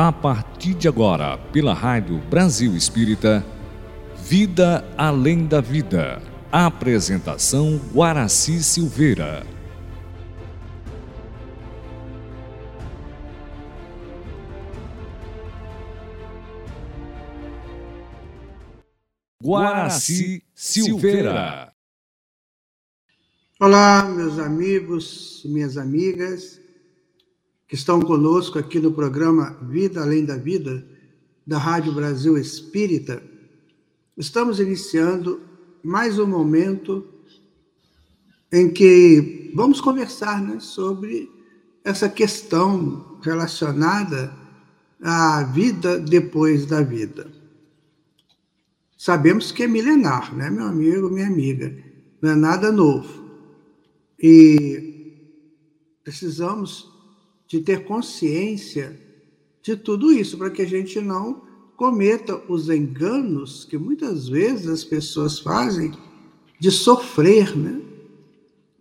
A partir de agora, pela Rádio Brasil Espírita, Vida Além da Vida. Apresentação Guaraci Silveira. Guaraci Silveira. Olá, meus amigos, minhas amigas que estão conosco aqui no programa Vida Além da Vida, da Rádio Brasil Espírita. Estamos iniciando mais um momento em que vamos conversar né, sobre essa questão relacionada à vida depois da vida. Sabemos que é milenar, né, meu amigo, minha amiga? Não é nada novo. E precisamos de ter consciência de tudo isso, para que a gente não cometa os enganos que muitas vezes as pessoas fazem de sofrer, né?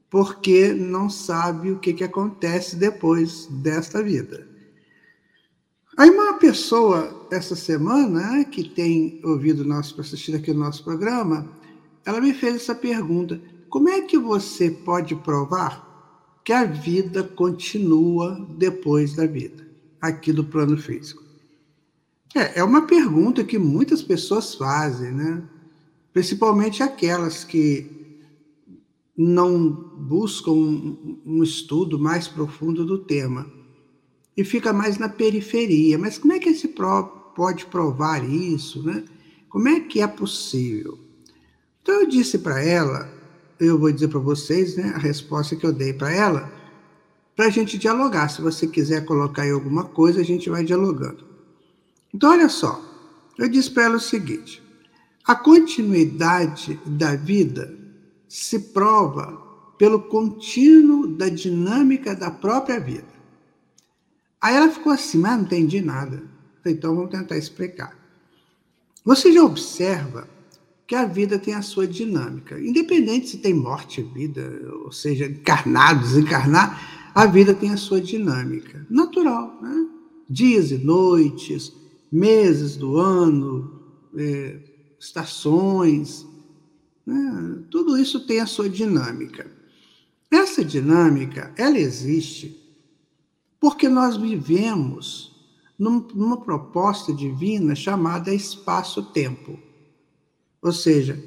Porque não sabe o que, que acontece depois desta vida. Aí uma pessoa essa semana que tem ouvido nosso assistir aqui o nosso programa, ela me fez essa pergunta: como é que você pode provar que a vida continua depois da vida, aqui do plano físico? É, é uma pergunta que muitas pessoas fazem, né? Principalmente aquelas que não buscam um, um estudo mais profundo do tema e fica mais na periferia. Mas como é que se pode provar isso, né? Como é que é possível? Então eu disse para ela eu vou dizer para vocês né, a resposta que eu dei para ela, para a gente dialogar. Se você quiser colocar aí alguma coisa, a gente vai dialogando. Então, olha só, eu disse para ela o seguinte: a continuidade da vida se prova pelo contínuo da dinâmica da própria vida. Aí ela ficou assim, mas não entendi nada. Então vamos tentar explicar. Você já observa que a vida tem a sua dinâmica. Independente se tem morte, vida, ou seja, encarnado, desencarnar, a vida tem a sua dinâmica. Natural, né? Dias e noites, meses do ano, é, estações, né? tudo isso tem a sua dinâmica. Essa dinâmica, ela existe porque nós vivemos numa proposta divina chamada espaço-tempo. Ou seja,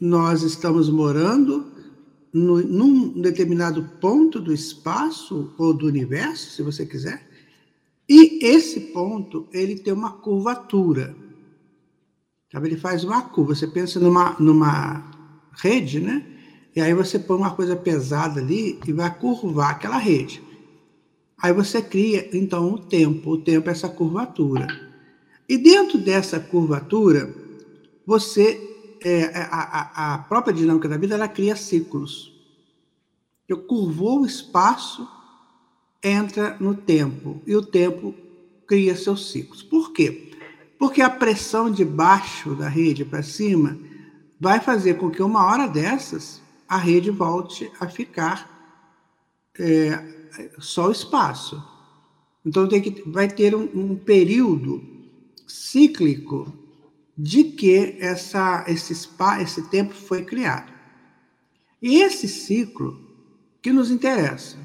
nós estamos morando no, num determinado ponto do espaço ou do universo, se você quiser, e esse ponto ele tem uma curvatura. Sabe? Ele faz uma curva. Você pensa numa, numa rede, né? E aí você põe uma coisa pesada ali e vai curvar aquela rede. Aí você cria, então, o tempo. O tempo é essa curvatura. E dentro dessa curvatura, você é, a, a, própria dinâmica da vida ela cria ciclos. Eu curvou o espaço, entra no tempo, e o tempo cria seus ciclos. Por quê? Porque a pressão de baixo da rede para cima vai fazer com que uma hora dessas a rede volte a ficar é, só o espaço. Então tem que, vai ter um, um período cíclico de que essa, esse, spa, esse tempo foi criado. E esse ciclo que nos interessa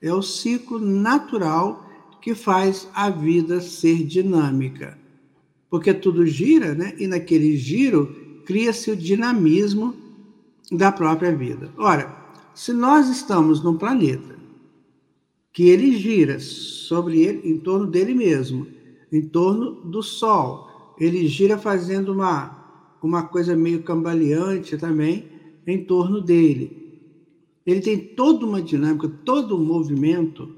é o ciclo natural que faz a vida ser dinâmica. Porque tudo gira, né? e naquele giro cria-se o dinamismo da própria vida. Ora, se nós estamos num planeta que ele gira sobre ele, em torno dele mesmo, em torno do Sol, ele gira fazendo uma, uma coisa meio cambaleante também em torno dele. Ele tem toda uma dinâmica, todo um movimento,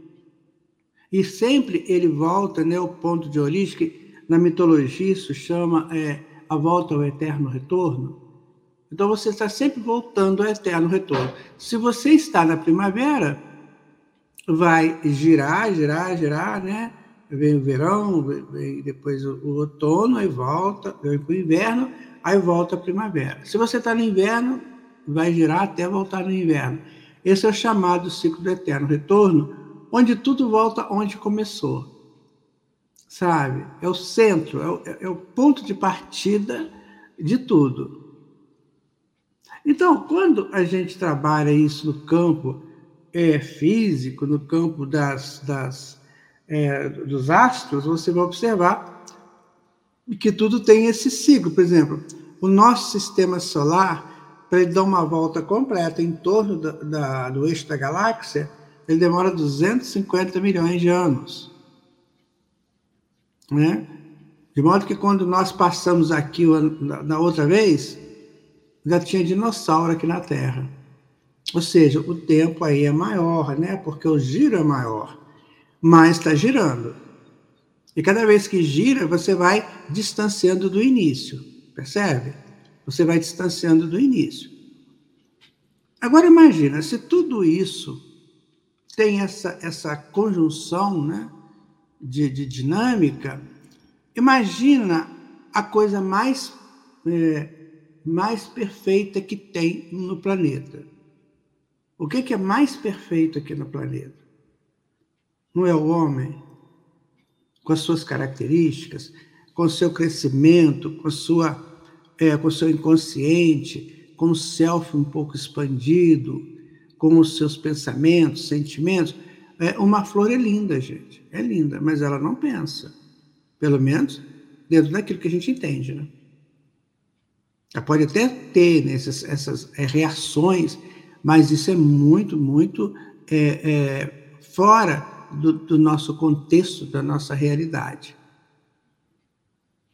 e sempre ele volta né, ao ponto de origem, que na mitologia isso chama é, a volta ao eterno retorno. Então você está sempre voltando ao eterno retorno. Se você está na primavera, vai girar, girar, girar, né? Vem o verão, vem depois o, outono, aí volta, vem para o inverno, aí volta a primavera. Se você está no inverno, vai girar até voltar no inverno. Esse é o chamado ciclo do eterno retorno, onde tudo volta onde começou. sabe? É o centro, é o, é o ponto de partida de tudo. Então, quando a gente trabalha isso no campo é, físico, no campo das, das é, dos astros, você vai observar que tudo tem esse ciclo. Por exemplo, o nosso sistema solar, para ele dar uma volta completa em torno da, da, do eixo da galáxia, ele demora 250 milhões de anos. Né? De modo que quando nós passamos aqui na outra vez, já tinha dinossauro aqui na Terra. Ou seja, o tempo aí é maior, né? Porque o giro é maior, mas está girando. E cada vez que gira, você vai distanciando do início, percebe? Você vai distanciando do início. Agora imagina, se tudo isso tem essa, essa conjunção né, de, de dinâmica, imagina a coisa mais, é, mais perfeita que tem no planeta. O que, que é mais perfeito aqui no planeta? Não é o homem? com as suas características, com o seu crescimento, com, sua, é, com o seu inconsciente, com o self um pouco expandido, com os seus pensamentos, sentimentos. É, uma flor é linda, gente, é linda, mas ela não pensa, pelo menos dentro daquilo que a gente entende, né? Ela pode até ter né, essas, essas é, reações, mas isso é muito, muito é, é, fora do, do nosso contexto, da nossa realidade.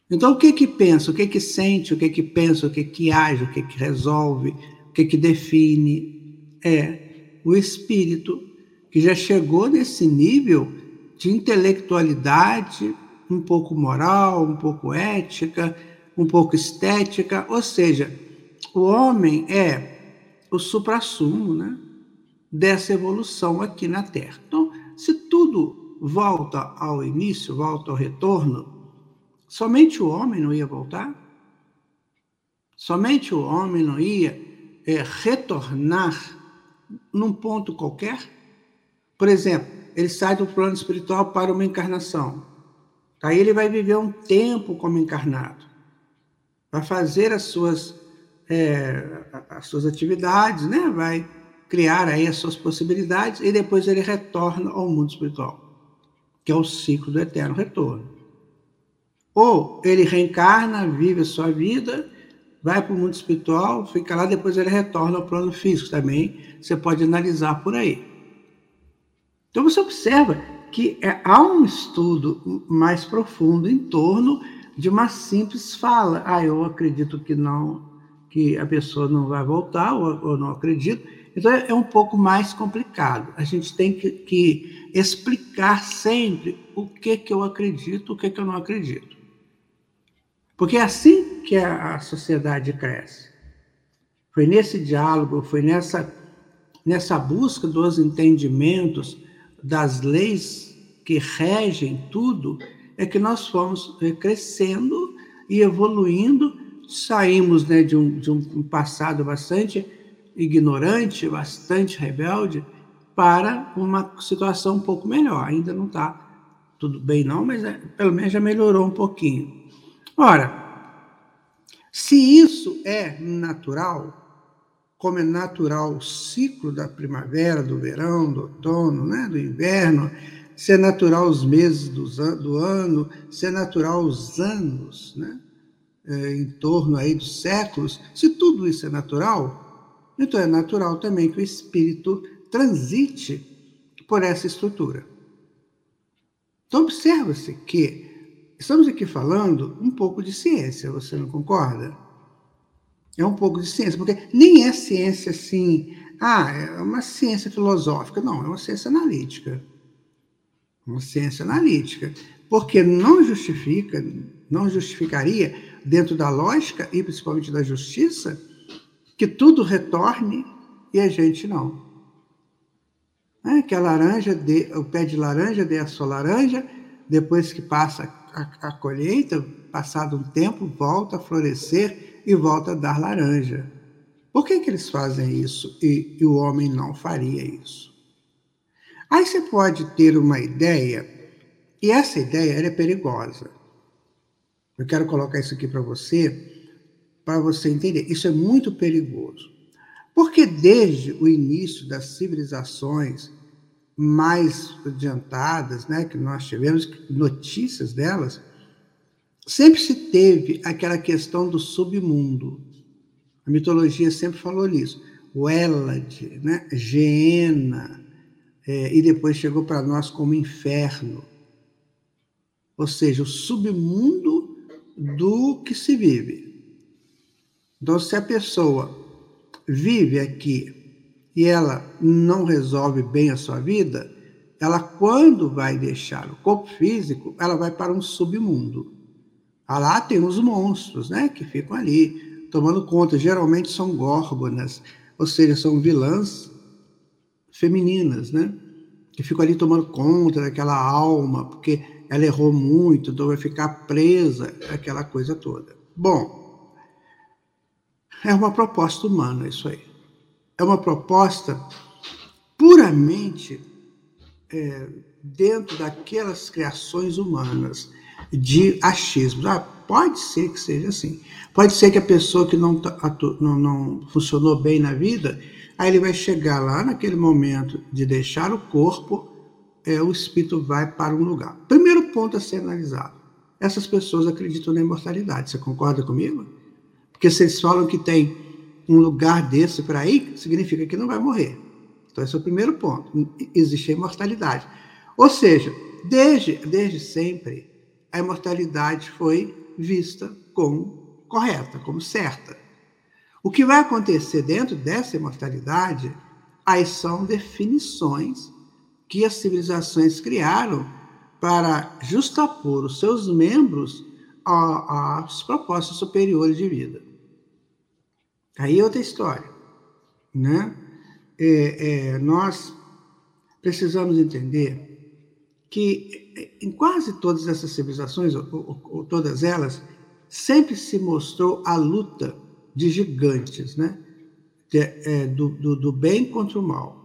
Então, o que que pensa, o que que sente, o que que pensa, o que que age, o que que resolve, o que que define, é o espírito que já chegou nesse nível de intelectualidade, um pouco moral, um pouco ética, um pouco estética, ou seja, o homem é o suprassumo, né, dessa evolução aqui na Terra. Então, se tudo volta ao início, volta ao retorno, somente o homem não ia voltar? Somente o homem não ia é, retornar num ponto qualquer? Por exemplo, ele sai do plano espiritual para uma encarnação. Aí ele vai viver um tempo como encarnado, vai fazer as suas, é, as suas atividades, né? vai criar aí as suas possibilidades e depois ele retorna ao mundo espiritual, que é o ciclo do eterno retorno. Ou ele reencarna, vive a sua vida, vai para o mundo espiritual, fica lá, depois ele retorna ao plano físico também. Você pode analisar por aí. Então você observa que é, há um estudo mais profundo em torno de uma simples fala. Ah, eu acredito que não, que a pessoa não vai voltar, ou, ou não acredito. Então é, é um pouco mais complicado. A gente tem que, que explicar sempre o que, que eu acredito, o que, que eu não acredito. Porque é assim que a, a sociedade cresce. Foi nesse diálogo, foi nessa, nessa busca dos entendimentos, das leis que regem tudo, é que nós fomos eh, crescendo e evoluindo. Saímos né, de, um, de um passado bastante ignorante, bastante rebelde, para uma situação um pouco melhor. Ainda não está tudo bem, não, mas é, pelo menos já melhorou um pouquinho. Ora, se isso é natural, como é natural o ciclo da primavera, do verão, do outono, né, do inverno, se é natural os meses do, ano, se é natural os anos, né, é, em torno aí dos séculos, se tudo isso é natural, então é natural também que o espírito transite por essa estrutura. Então observa-se que estamos aqui falando um pouco de ciência, você não concorda? É um pouco de ciência, porque nem é ciência assim, ah, é uma ciência filosófica, não, é uma ciência analítica. Uma ciência analítica, porque não justifica, não justificaria dentro da lógica e principalmente da justiça que tudo retorne e a gente não. É, que a laranja, dê, o pé de laranja dê a sua laranja, depois que passa a, a colheita, passado um tempo, volta a florescer e volta a dar laranja. Por que, que eles fazem isso e, e o homem não faria isso? Aí você pode ter uma ideia E essa ideia é perigosa. Eu quero colocar isso aqui para você, para você entender. Isso é muito perigoso. Porque desde o início das civilizações mais adiantadas, né, que nós tivemos notícias delas, sempre se teve aquela questão do submundo. A mitologia sempre falou nisso. O Elad, né, Geena, é, e depois chegou para nós como inferno. Ou seja, o submundo do que se vive. Então, se a pessoa vive aqui e ela não resolve bem a sua vida, ela, quando vai deixar o corpo físico, ela vai para um submundo. Ah, lá tem os monstros, né, que ficam ali tomando conta. Geralmente são górgonas, ou seja, são vilãs femininas, né, que ficam ali tomando conta daquela alma, porque ela errou muito, então vai ficar presa aquela coisa toda. Bom, é uma proposta humana isso aí é uma proposta puramente é, dentro daquelas criações humanas de achismo. Ah, pode ser que seja assim. Pode ser que a pessoa que não, não, não funcionou bem na vida, aí ele vai chegar lá naquele momento de deixar o corpo, é, o espírito vai para um lugar. Primeiro ponto a ser analisado. Essas pessoas acreditam na imortalidade. Você concorda comigo? Porque vocês falam que tem um lugar desse por aí, significa que não vai morrer. Então, esse é o primeiro ponto. Existe a imortalidade. Ou seja, desde, desde sempre, a imortalidade foi vista como correta, como certa. O que vai acontecer dentro dessa imortalidade, aí são definições que as civilizações criaram para justapor os seus membros às propostas superiores de vida. Aí é outra história, né? É, é, nós precisamos entender que em quase todas essas civilizações, ou, ou, ou todas elas, sempre se mostrou a luta de gigantes, né? De, é, do, do, do, bem contra o mal,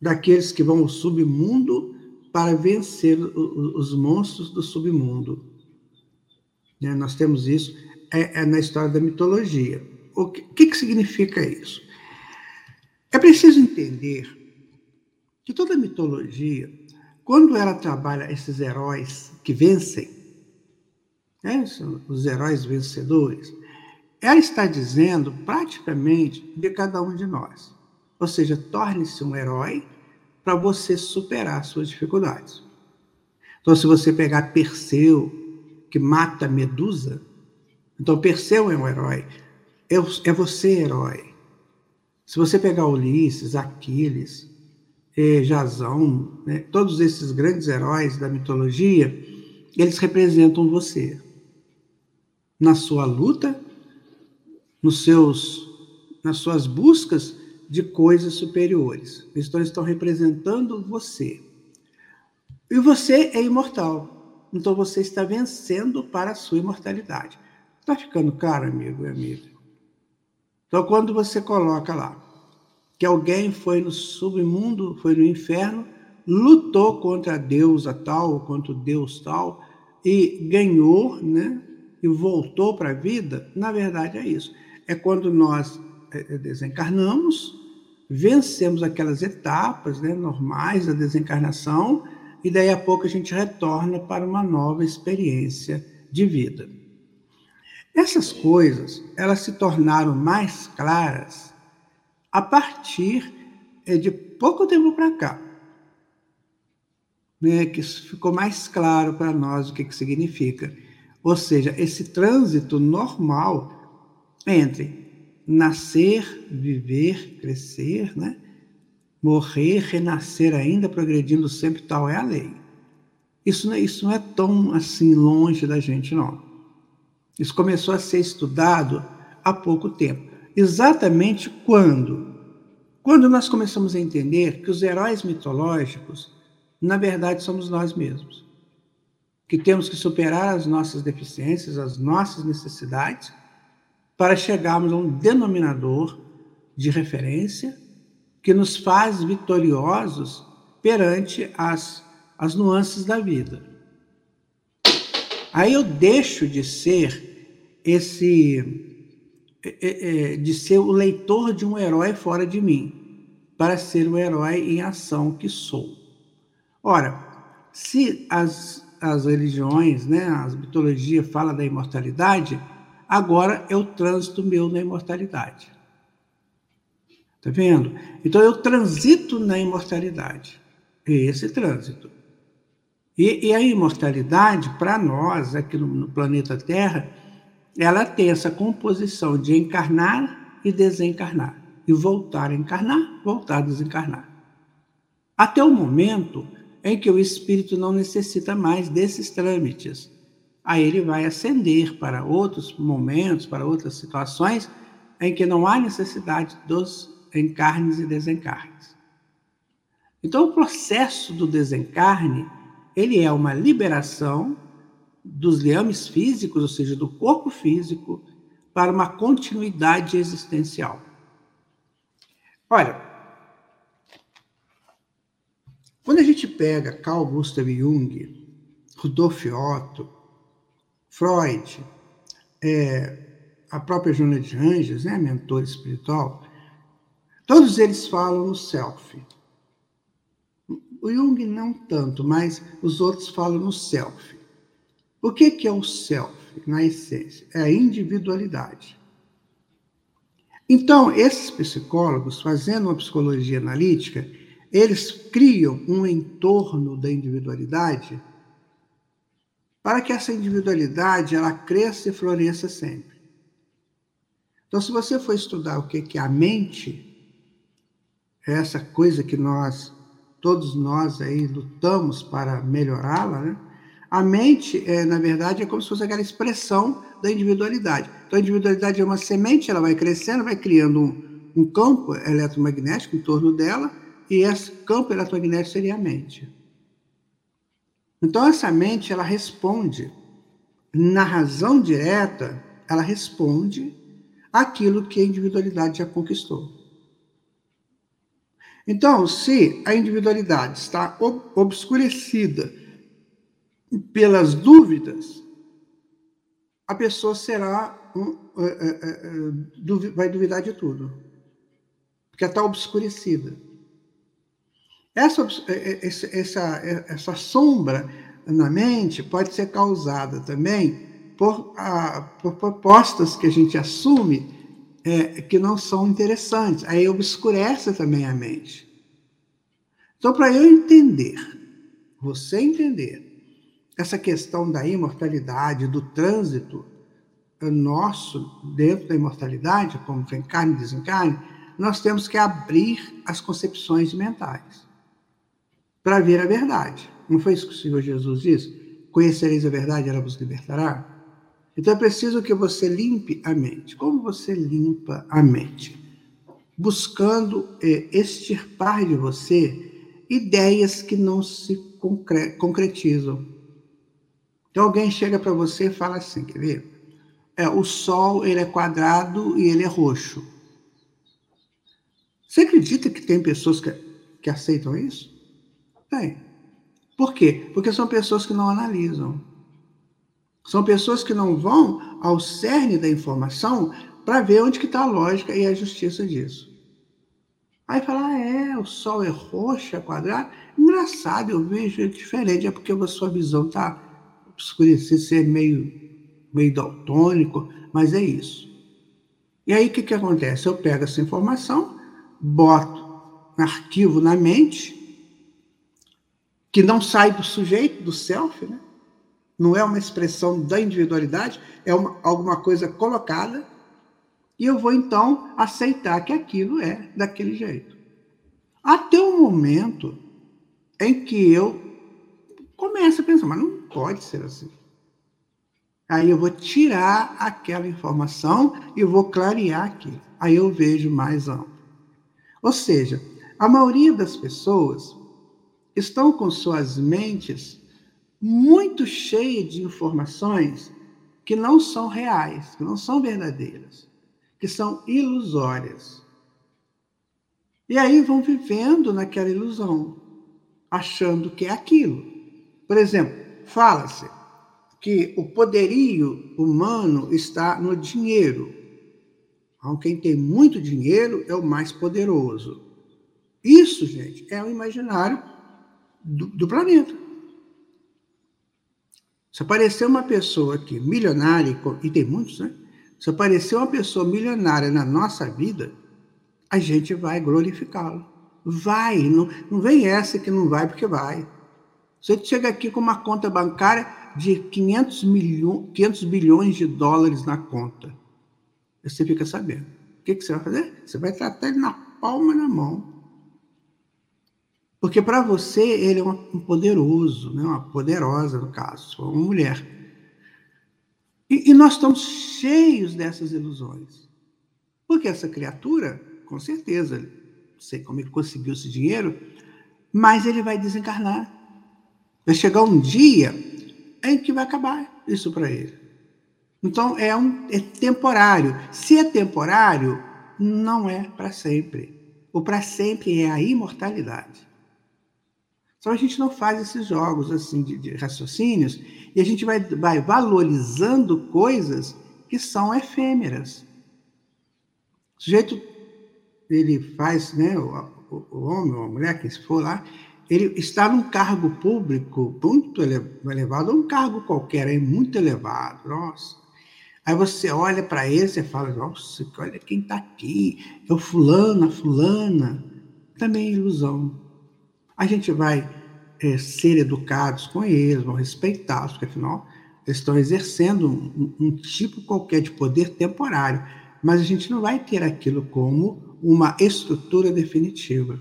daqueles que vão ao submundo para vencer os monstros do submundo. Né? Nós temos isso é, é na história da mitologia. O que, que significa isso? É preciso entender que toda mitologia, quando ela trabalha esses heróis que vencem, né, os heróis vencedores, ela está dizendo praticamente de cada um de nós. Ou seja, torne-se um herói para você superar suas dificuldades. Então, se você pegar Perseu, que mata Medusa, então Perseu é um herói. É, você herói. Se você pegar Ulisses, Aquiles, é, Jasão, né, todos esses grandes heróis da mitologia, eles representam você. Na sua luta, nos seus, nas suas buscas de coisas superiores. Eles estão representando você. E você é imortal. Então, você está vencendo para a sua imortalidade. Está ficando claro, amigo e amiga? Então, quando você coloca lá que alguém foi no submundo, foi no inferno, lutou contra a deusa tal, contra o deus tal, e ganhou, né? E voltou para a vida, na verdade é isso. É quando nós é, é, desencarnamos, vencemos aquelas etapas né, normais da desencarnação, e daí a pouco a gente retorna para uma nova experiência de vida. Essas coisas, elas se tornaram mais claras a partir eh, de pouco tempo para cá. Né, que ficou mais claro para nós o que, que significa. Ou seja, esse trânsito normal entre nascer, viver, crescer, né? morrer, renascer ainda, progredindo sempre, tal é a lei. Isso é, isso não é tão assim longe da gente, não. Isso começou a ser estudado há pouco tempo. Exatamente quando? Quando nós começamos a entender que os heróis mitológicos, na verdade, somos nós mesmos. Que temos que superar as nossas deficiências, as nossas necessidades, para chegarmos a um denominador de referência que nos faz vitoriosos perante as, as nuances da vida. Aí eu deixo de ser esse, é, é, é, de ser o leitor de um herói fora de mim, para ser o herói em ação que sou. Ora, se as, as religiões, né, as mitologias falam da imortalidade, agora é o trânsito meu na imortalidade. Tá vendo? Então eu transito na imortalidade. Esse trânsito. E, e a imortalidade, para nós, aqui no, no planeta Terra, ela tem essa composição de encarnar e desencarnar. E voltar a encarnar, voltar a desencarnar. Até o momento em que o espírito não necessita mais desses trâmites. Aí ele vai ascender para outros momentos, para outras situações em que não há necessidade dos encarnes e desencarnes. Então, o processo do desencarne ele é uma liberação dos liames físicos, ou seja, do corpo físico, para uma continuidade existencial. Olha, quando a gente pega Carl Gustav Jung, Rudolf Otto, Freud, é, a própria Joana de Anjos, né, mentor espiritual, todos eles falam no self. O Jung não tanto, mas os outros falam no self. O que, que é o self, na essência? É a individualidade. Então, esses psicólogos, fazendo uma psicologia analítica, eles criam um entorno da individualidade para que essa individualidade ela cresça e floresça sempre. Então, se você for estudar o que é a mente, é essa coisa que nós todos nós aí lutamos para melhorá-la, né? A mente, é, na verdade, é como se fosse aquela expressão da individualidade. Então, a individualidade é uma semente, ela vai crescendo, vai criando um, um campo eletromagnético em torno dela, e esse campo eletromagnético seria a mente. Então, essa mente, ela responde, na razão direta, ela responde aquilo que a individualidade já conquistou. Então, se a individualidade está obscurecida pelas dúvidas, a pessoa será é, é, é, vai duvidar de tudo, porque está obscurecida. Essa, essa, essa sombra na mente pode ser causada também por, a, por propostas que a gente assume é, que não são interessantes. Aí obscurece também a mente. Então, para eu entender, você entender essa questão da imortalidade, do trânsito nosso dentro da imortalidade, como encarne e desencarne, nós temos que abrir as concepções mentais para ver a verdade. Não foi isso que o Senhor Jesus disse? Conhecereis a verdade, ela vos libertará? Então é preciso que você limpe a mente. Como você limpa a mente? Buscando é, extirpar de você ideias que não se concre concretizam. Então alguém chega para você e fala assim, quer ver? É, o Sol ele é quadrado e ele é roxo. Você acredita que tem pessoas que, que aceitam isso? Tem. Por quê? Porque são pessoas que não analisam. São pessoas que não vão ao cerne da informação para ver onde que está a lógica e a justiça disso. Aí fala, ah, é, o sol é roxo, é quadrado. Engraçado, eu vejo diferente, é porque a sua visão está obscurecida, meio, meio daltônico, mas é isso. E aí o que, que acontece? Eu pego essa informação, boto um arquivo na mente, que não sai do sujeito, do self, né? Não é uma expressão da individualidade, é uma, alguma coisa colocada, e eu vou então aceitar que aquilo é daquele jeito. Até o momento em que eu começo a pensar, mas não pode ser assim. Aí eu vou tirar aquela informação e vou clarear aqui. Aí eu vejo mais amplo. Ou seja, a maioria das pessoas estão com suas mentes muito cheia de informações que não são reais, que não são verdadeiras, que são ilusórias. E aí vão vivendo naquela ilusão, achando que é aquilo. Por exemplo, fala-se que o poderio humano está no dinheiro. Então, quem tem muito dinheiro é o mais poderoso. Isso, gente, é o imaginário do, do planeta. Se aparecer uma pessoa aqui milionária, e tem muitos, né? Se aparecer uma pessoa milionária na nossa vida, a gente vai glorificá-lo. Vai, não, não vem essa que não vai porque vai. Você chega aqui com uma conta bancária de 500, milho, 500 bilhões de dólares na conta. Você fica sabendo. O que, que você vai fazer? Você vai tratar ele na palma da mão. Porque para você ele é um poderoso, né? uma poderosa, no caso, uma mulher. E, e nós estamos cheios dessas ilusões. Porque essa criatura, com certeza, não sei como ele conseguiu esse dinheiro, mas ele vai desencarnar. Vai chegar um dia em que vai acabar isso para ele. Então é, um, é temporário. Se é temporário, não é para sempre. O para sempre é a imortalidade. Só a gente não faz esses jogos assim de, de raciocínios e a gente vai, vai valorizando coisas que são efêmeras. O sujeito, ele faz, né, o, o, homem ou a mulher, quem se for lá, ele está num cargo público muito elevado, ou um cargo qualquer aí, muito elevado, nossa. Aí você olha para ele e fala, nossa, olha quem está aqui, é o fulano, a fulana. Também é ilusão a gente vai é, ser educados com eles, vão respeitá-los, porque afinal eles estão exercendo um, um, tipo qualquer de poder temporário, mas a gente não vai ter aquilo como uma estrutura definitiva.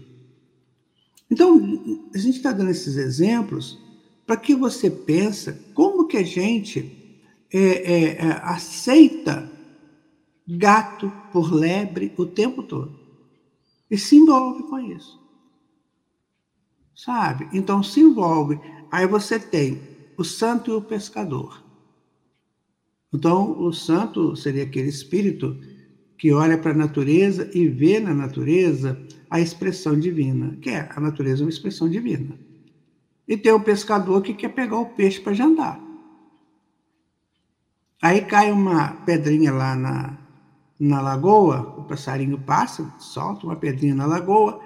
Então, a gente está dando esses exemplos para que você pense como que a gente é, é, é, aceita gato por lebre o tempo todo. E se envolve com isso sabe? Então se envolve. Aí você tem o santo e o pescador. Então, o santo seria aquele espírito que olha para a natureza e vê na natureza a expressão divina, que é a natureza é uma expressão divina. E tem o pescador que quer pegar o peixe para jantar. Aí cai uma pedrinha lá na, na lagoa, o passarinho passa, solta uma pedrinha na lagoa,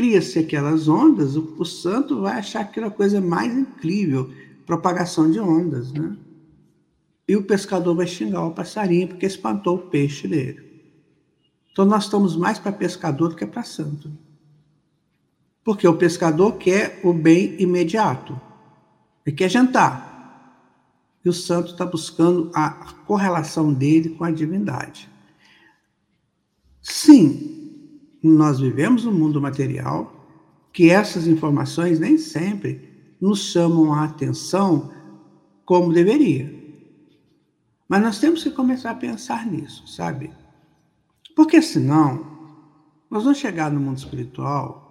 cria-se aquelas ondas, o, o, santo vai achar aquela coisa mais incrível, propagação de ondas, né? E o pescador vai xingar o passarinho porque espantou o peixe dele. Então nós estamos mais para pescador do que para santo. Porque o pescador quer o bem imediato. Ele quer jantar. E o santo está buscando a correlação dele com a divindade. Sim, nós vivemos um mundo material que essas informações nem sempre nos chamam a atenção como deveria. Mas nós temos que começar a pensar nisso, sabe? Porque senão nós vamos chegar no mundo espiritual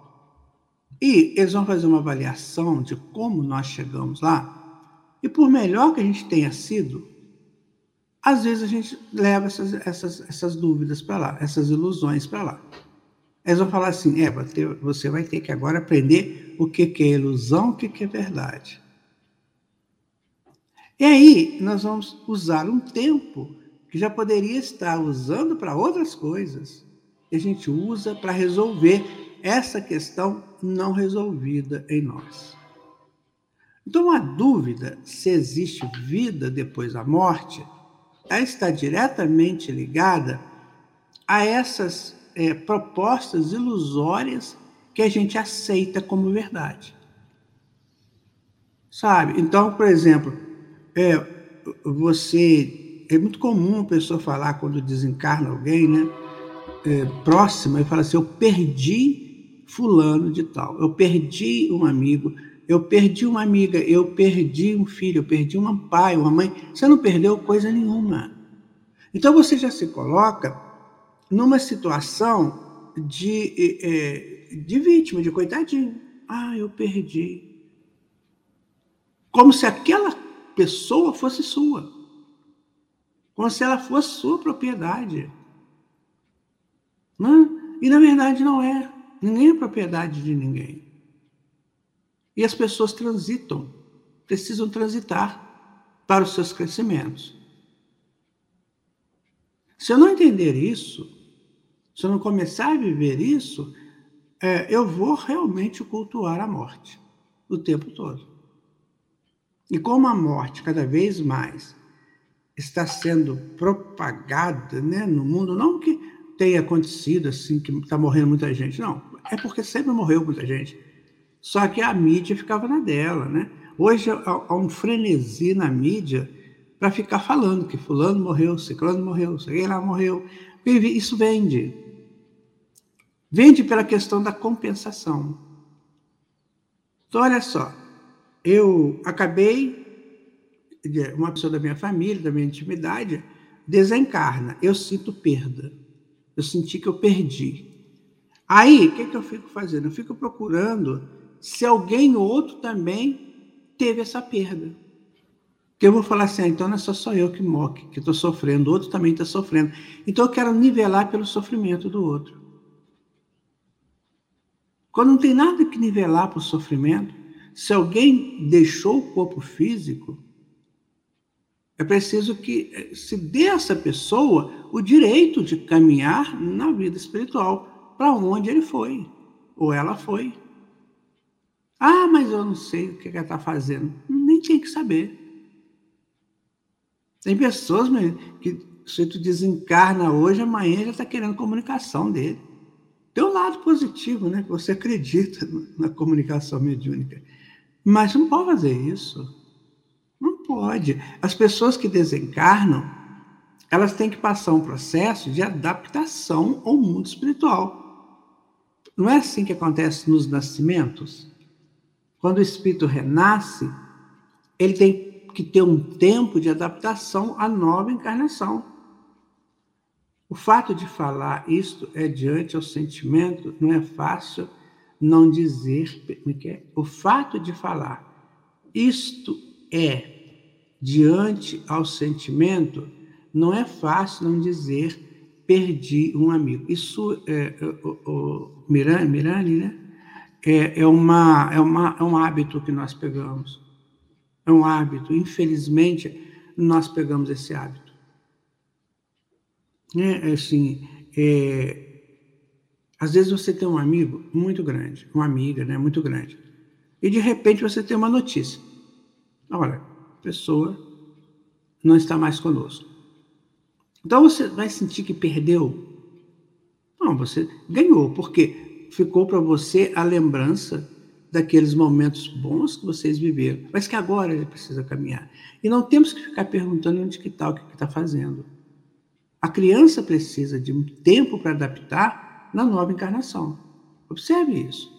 e eles vão fazer uma avaliação de como nós chegamos lá. E por melhor que a gente tenha sido, às vezes a gente leva essas, essas, essas dúvidas para lá, essas ilusões para lá. Eles vão falar assim: é, você vai ter que agora aprender o que é ilusão, o que é verdade. E aí nós vamos usar um tempo que já poderia estar usando para outras coisas, e a gente usa para resolver essa questão não resolvida em nós. Então, a dúvida se existe vida depois da morte, ela está diretamente ligada a essas é, propostas ilusórias que a gente aceita como verdade. Sabe? Então, por exemplo, é, você. É muito comum a pessoa falar quando desencarna alguém, né? É, próxima, e fala assim: Eu perdi Fulano de Tal, eu perdi um amigo, eu perdi uma amiga, eu perdi um filho, eu perdi um pai, uma mãe. Você não perdeu coisa nenhuma. Então você já se coloca numa situação de, é, de vítima, de coitadinho. Ah, eu perdi. Como se aquela pessoa fosse sua. Como se ela fosse sua propriedade. Não? E na verdade não é. Ninguém é propriedade de ninguém. E as pessoas transitam. precisam transitar para os seus crescimentos. Se eu não entender isso, se eu não começar a viver isso, é, eu vou realmente cultuar a morte o tempo todo. E como a morte cada vez mais está sendo propagada né, no mundo, não que tenha acontecido assim, que está morrendo muita gente, não, é porque sempre morreu muita gente. Só que a mídia ficava na dela, né? Hoje há um frenesi na mídia para ficar falando que fulano morreu, ciclano morreu, sei lá morreu. Isso vende. Vende pela questão da compensação. Então, olha só, eu acabei, uma pessoa da minha família, da minha intimidade, desencarna. Eu sinto perda. Eu senti que eu perdi. Aí, o que, que eu fico fazendo? Eu fico procurando se alguém ou outro também teve essa perda. Porque eu vou falar assim, ah, então não é só, só eu que moque, que estou sofrendo, o outro também está sofrendo. Então eu quero nivelar pelo sofrimento do outro. Quando não tem nada que nivelar para o sofrimento, se alguém deixou o corpo físico, é preciso que eh, se dê a essa pessoa o direito de caminhar na vida espiritual para onde ele foi ou ela foi. Ah, mas eu não sei o que ela está fazendo. Nem tinha que saber. Tem pessoas que, se tu desencarna hoje, amanhã já está querendo comunicação dele. Tem um lado positivo, né? Que você acredita na comunicação mediúnica. Mas não pode fazer isso. Não pode. As pessoas que desencarnam, elas têm que passar um processo de adaptação ao mundo espiritual. Não é assim que acontece nos nascimentos? Quando o espírito renasce, ele tem que ter um tempo de adaptação à nova encarnação. O fato de falar isto é diante ao sentimento, não é fácil não dizer. É, é? O fato de falar isto é diante ao sentimento, não é fácil não dizer perdi um amigo. Isso é, o, o Mirani, Mirani, né? É, é, uma, é, uma, é um hábito que nós pegamos. É um hábito. Infelizmente, nós pegamos esse hábito. É, assim, é, às vezes você tem um amigo muito grande, uma amiga né, muito grande, e de repente você tem uma notícia. Olha, a pessoa não está mais conosco. Então você vai sentir que perdeu? Não, você ganhou, porque ficou para você a lembrança daqueles momentos bons que vocês viveram, mas que agora ele precisa caminhar. E não temos que ficar perguntando onde que está, o que está fazendo. A criança precisa de um tempo para adaptar na nova encarnação. Observe isso.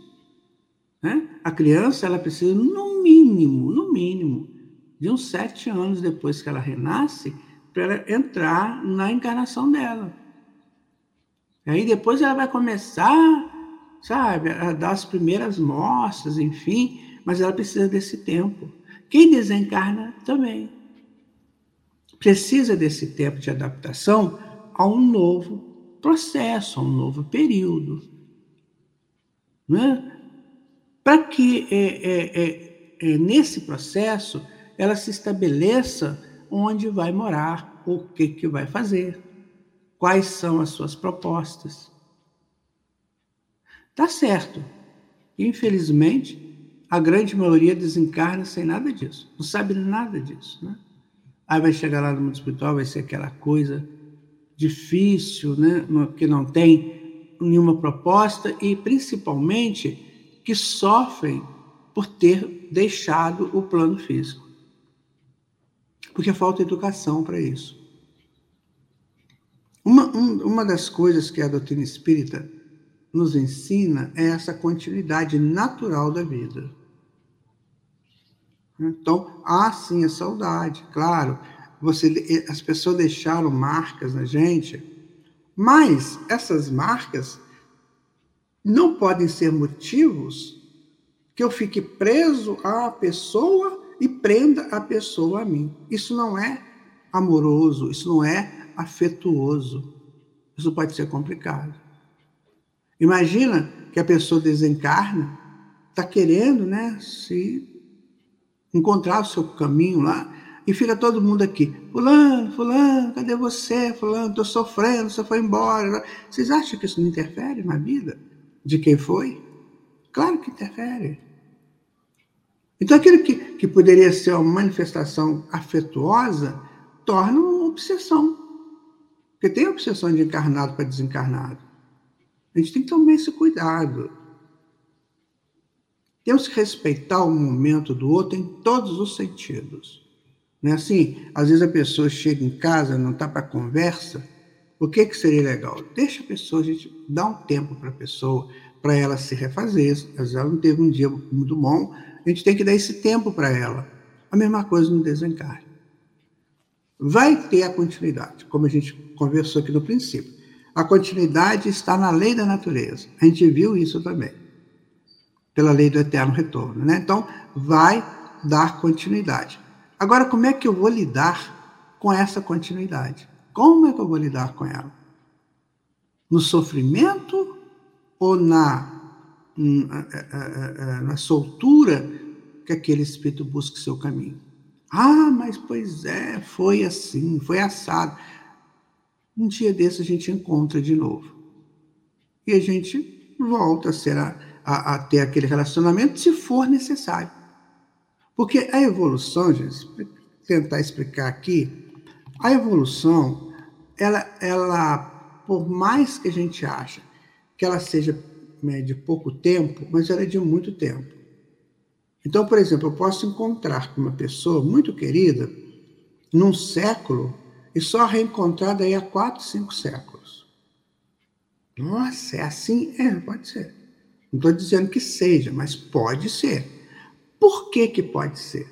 Né? A criança ela precisa, no mínimo, no mínimo, de uns sete anos depois que ela renasce, para entrar na encarnação dela. Aí depois ela vai começar sabe, a dar as primeiras mostras, enfim, mas ela precisa desse tempo. Quem desencarna também precisa desse tempo de adaptação a um novo processo, a um novo período. Né? Para que é, é, é, é, nesse processo ela se estabeleça onde vai morar, o que, que vai fazer, quais são as suas propostas. Tá certo. Infelizmente, a grande maioria desencarna sem nada disso, não sabe nada disso, né? Aí vai chegar lá no mundo espiritual, vai ser aquela coisa difícil, né? que não tem nenhuma proposta e principalmente que sofrem por ter deixado o plano físico. Porque falta educação para isso. Uma, um, uma das coisas que a doutrina espírita nos ensina é essa continuidade natural da vida. Então, há sim a saudade, claro. Você, as pessoas deixaram marcas na gente, mas essas marcas não podem ser motivos que eu fique preso à pessoa e prenda a pessoa a mim. Isso não é amoroso, isso não é afetuoso. Isso pode ser complicado. Imagina que a pessoa desencarna, está querendo né, se encontrar o seu caminho lá e fica todo mundo aqui. Fulano, fulano, cadê você? Fulano, estou sofrendo, você foi embora. Vocês acham que isso não interfere na vida de quem foi? Claro que interfere. Então aquilo que, que poderia ser uma manifestação afetuosa torna uma obsessão. Porque tem obsessão de encarnado para desencarnado. A gente tem que tomar esse cuidado. Temos que respeitar o momento do outro em todos os sentidos. Não é assim? Às vezes a pessoa chega em casa, não está para conversa. O que, que seria legal? Deixa a pessoa, a gente dá um tempo para a pessoa, para ela se refazer. Às vezes ela não teve um dia muito bom, a gente tem que dar esse tempo para ela. A mesma coisa no desencarne. Vai ter a continuidade, como a gente conversou aqui no princípio. A continuidade está na lei da natureza. A gente viu isso também, pela lei do eterno retorno. Né? Então, vai dar continuidade. Agora, como é que eu vou lidar com essa continuidade? Como é que eu vou lidar com ela? No sofrimento ou na, na soltura que aquele espírito busca seu caminho? Ah, mas pois é, foi assim, foi assado. Um dia desse a gente encontra de novo. E a gente volta a, ser a, a, ter aquele relacionamento se for necessário. Porque a evolução, gente, tentar explicar aqui, a evolução, ela, ela, por mais que a gente ache que ela seja né, de pouco tempo, mas ela é de muito tempo. Então, por exemplo, eu posso encontrar com uma pessoa muito querida num século e só reencontrar daí a quatro, cinco séculos. Nossa, é assim? É, pode ser. Não estou dizendo que seja, mas pode ser. Por que, que pode ser?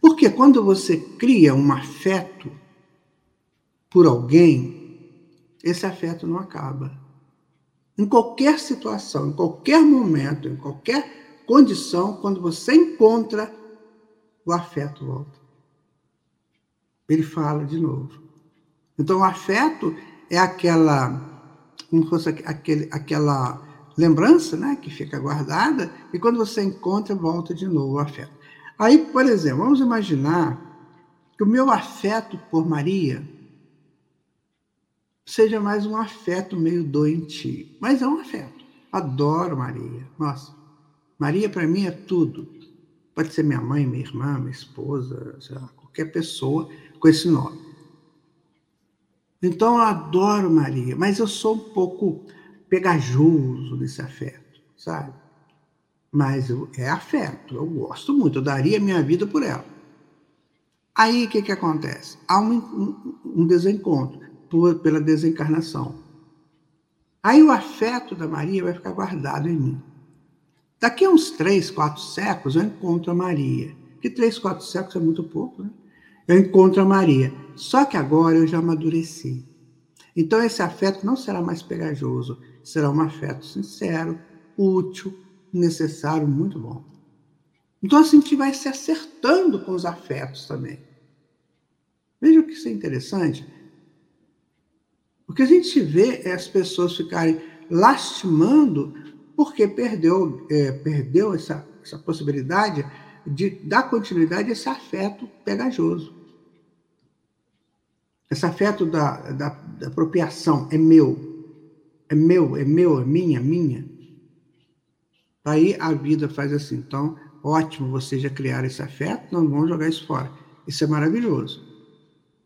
Porque quando você cria um afeto por alguém, esse afeto não acaba. Em qualquer situação, em qualquer momento, em qualquer condição, quando você encontra, o afeto volta. Ele fala de novo. Então, o afeto é aquela, como fosse aquele, aquela lembrança, né, que fica guardada, e quando você encontra, volta de novo o afeto. Aí, por exemplo, vamos imaginar que o meu afeto por Maria seja mais um afeto meio doentio, mas é um afeto. Adoro Maria. Nossa, Maria para mim é tudo. Pode ser minha mãe, minha irmã, minha esposa, lá, qualquer pessoa com esse nome. Então eu adoro Maria, mas eu sou um pouco pegajoso nesse afeto, sabe? Mas é afeto, eu gosto muito, eu daria minha vida por ela. Aí o que, que acontece? Há um, um, um desencontro por, pela desencarnação. Aí o afeto da Maria vai ficar guardado em mim. Daqui a uns três, quatro séculos eu encontro a Maria. Que três, quatro séculos é muito pouco, né? Eu encontro a Maria. Só que agora eu já amadureci. Então esse afeto não será mais pegajoso será um afeto sincero, útil, necessário, muito bom. Então, assim, a gente vai se acertando com os afetos também. Veja que isso é interessante. O que a gente vê é as pessoas ficarem lastimando porque perdeu, é, perdeu essa, essa possibilidade de dar continuidade a esse afeto pegajoso. Esse afeto da, da, da apropriação é meu, é meu, é meu, é minha, minha. Aí a vida faz assim, então, ótimo, vocês já criaram esse afeto, não vamos jogar isso fora. Isso é maravilhoso.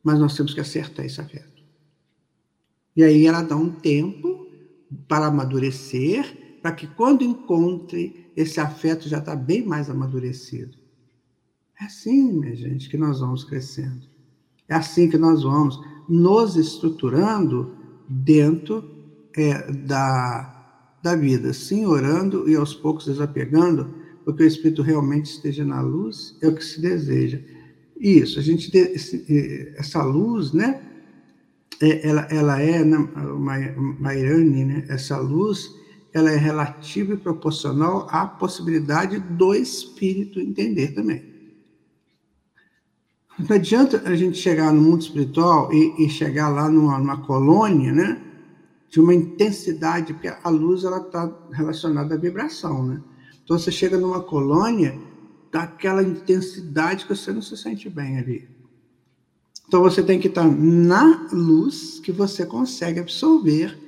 Mas nós temos que acertar esse afeto. E aí ela dá um tempo para amadurecer, para que quando encontre, esse afeto já está bem mais amadurecido. É assim, minha gente, que nós vamos crescendo. É assim que nós vamos nos estruturando dentro é, da, da vida, sim, orando e aos poucos desapegando, porque o Espírito realmente esteja na luz, é o que se deseja. Isso, a gente, essa luz, né, é, ela, ela é, na Mairane, né, essa luz, ela é relativa e proporcional à possibilidade do Espírito entender também. Não adianta a gente chegar no mundo espiritual e, e chegar lá numa, numa colônia, né? De uma intensidade, porque a luz ela está relacionada à vibração, né? Então você chega numa colônia daquela intensidade que você não se sente bem ali. Então você tem que estar na luz que você consegue absorver,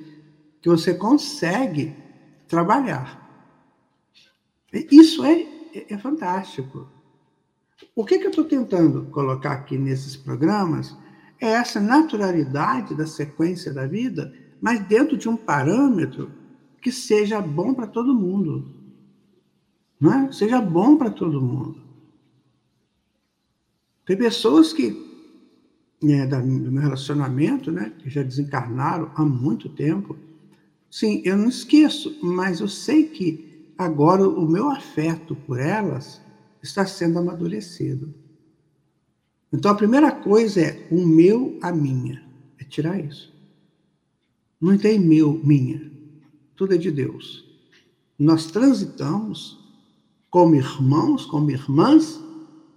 que você consegue trabalhar. Isso é, é fantástico. O que, que eu estou tentando colocar aqui nesses programas é essa naturalidade da sequência da vida, mas dentro de um parâmetro que seja bom para todo mundo. Não é? Seja bom para todo mundo. Tem pessoas que, é, do meu relacionamento, né, que já desencarnaram há muito tempo. Sim, eu não esqueço, mas eu sei que agora o meu afeto por elas está sendo amadurecido. Então a primeira coisa é o meu, a minha. É tirar isso. Não tem meu, minha. Tudo é de Deus. Nós transitamos como irmãos, como irmãs,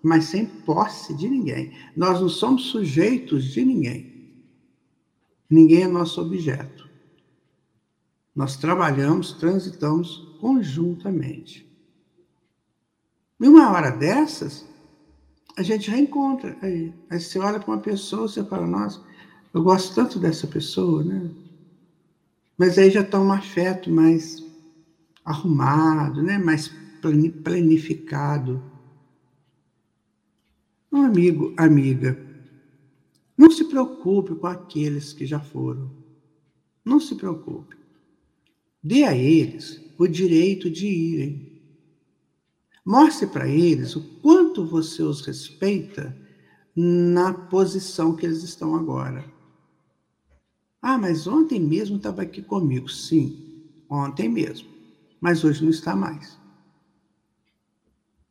mas sem posse de ninguém. Nós não somos sujeitos de ninguém. Ninguém é nosso objeto. Nós trabalhamos, transitamos conjuntamente. E uma hora dessas, a gente reencontra aí. Aí você olha para uma pessoa, você fala, nossa, eu gosto tanto dessa pessoa, né? Mas aí já está um afeto mais arrumado, né? mais planificado. Um amigo, amiga, não se preocupe com aqueles que já foram. Não se preocupe. Dê a eles o direito de irem. Mostre para eles o quanto você os respeita na posição que eles estão agora. Ah, mas ontem mesmo estava aqui comigo. Sim, ontem mesmo. Mas hoje não está mais.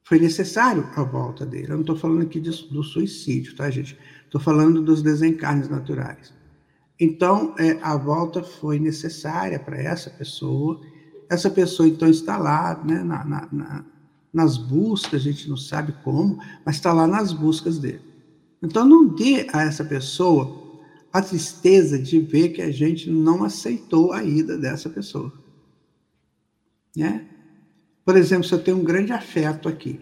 Foi necessário a volta dele. Eu não estou falando aqui do suicídio, tá, gente? Estou falando dos desencarnes naturais. Então, é, a volta foi necessária para essa pessoa. Essa pessoa, então, está lá, né, na, na, na nas buscas, a gente não sabe como, mas está lá nas buscas dele. Então não dê a essa pessoa a tristeza de ver que a gente não aceitou a ida dessa pessoa. Né? Por exemplo, se eu tenho um grande afeto aqui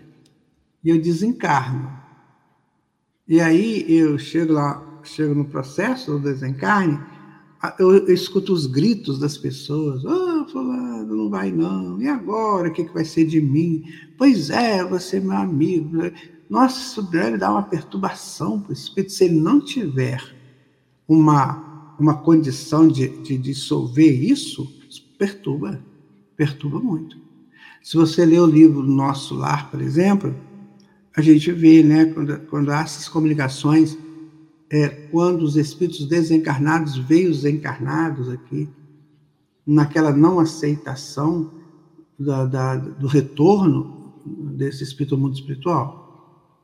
e eu desencarno, e aí eu chego lá, chego no processo do desencarne, eu, escuto os gritos das pessoas, ah, oh, fulano, não vai não, e agora, o que, que vai ser de mim? Pois é, você é meu amigo. Nossa, isso deve dar uma perturbação para o espírito, se ele não tiver uma, uma condição de, de dissolver isso, perturba, perturba muito. Se você ler o livro Nosso Lar, por exemplo, a gente vê, né, quando, quando há essas comunicações é, quando os espíritos desencarnados veem os encarnados aqui, naquela não aceitação da, da, do retorno desse espírito ao mundo espiritual.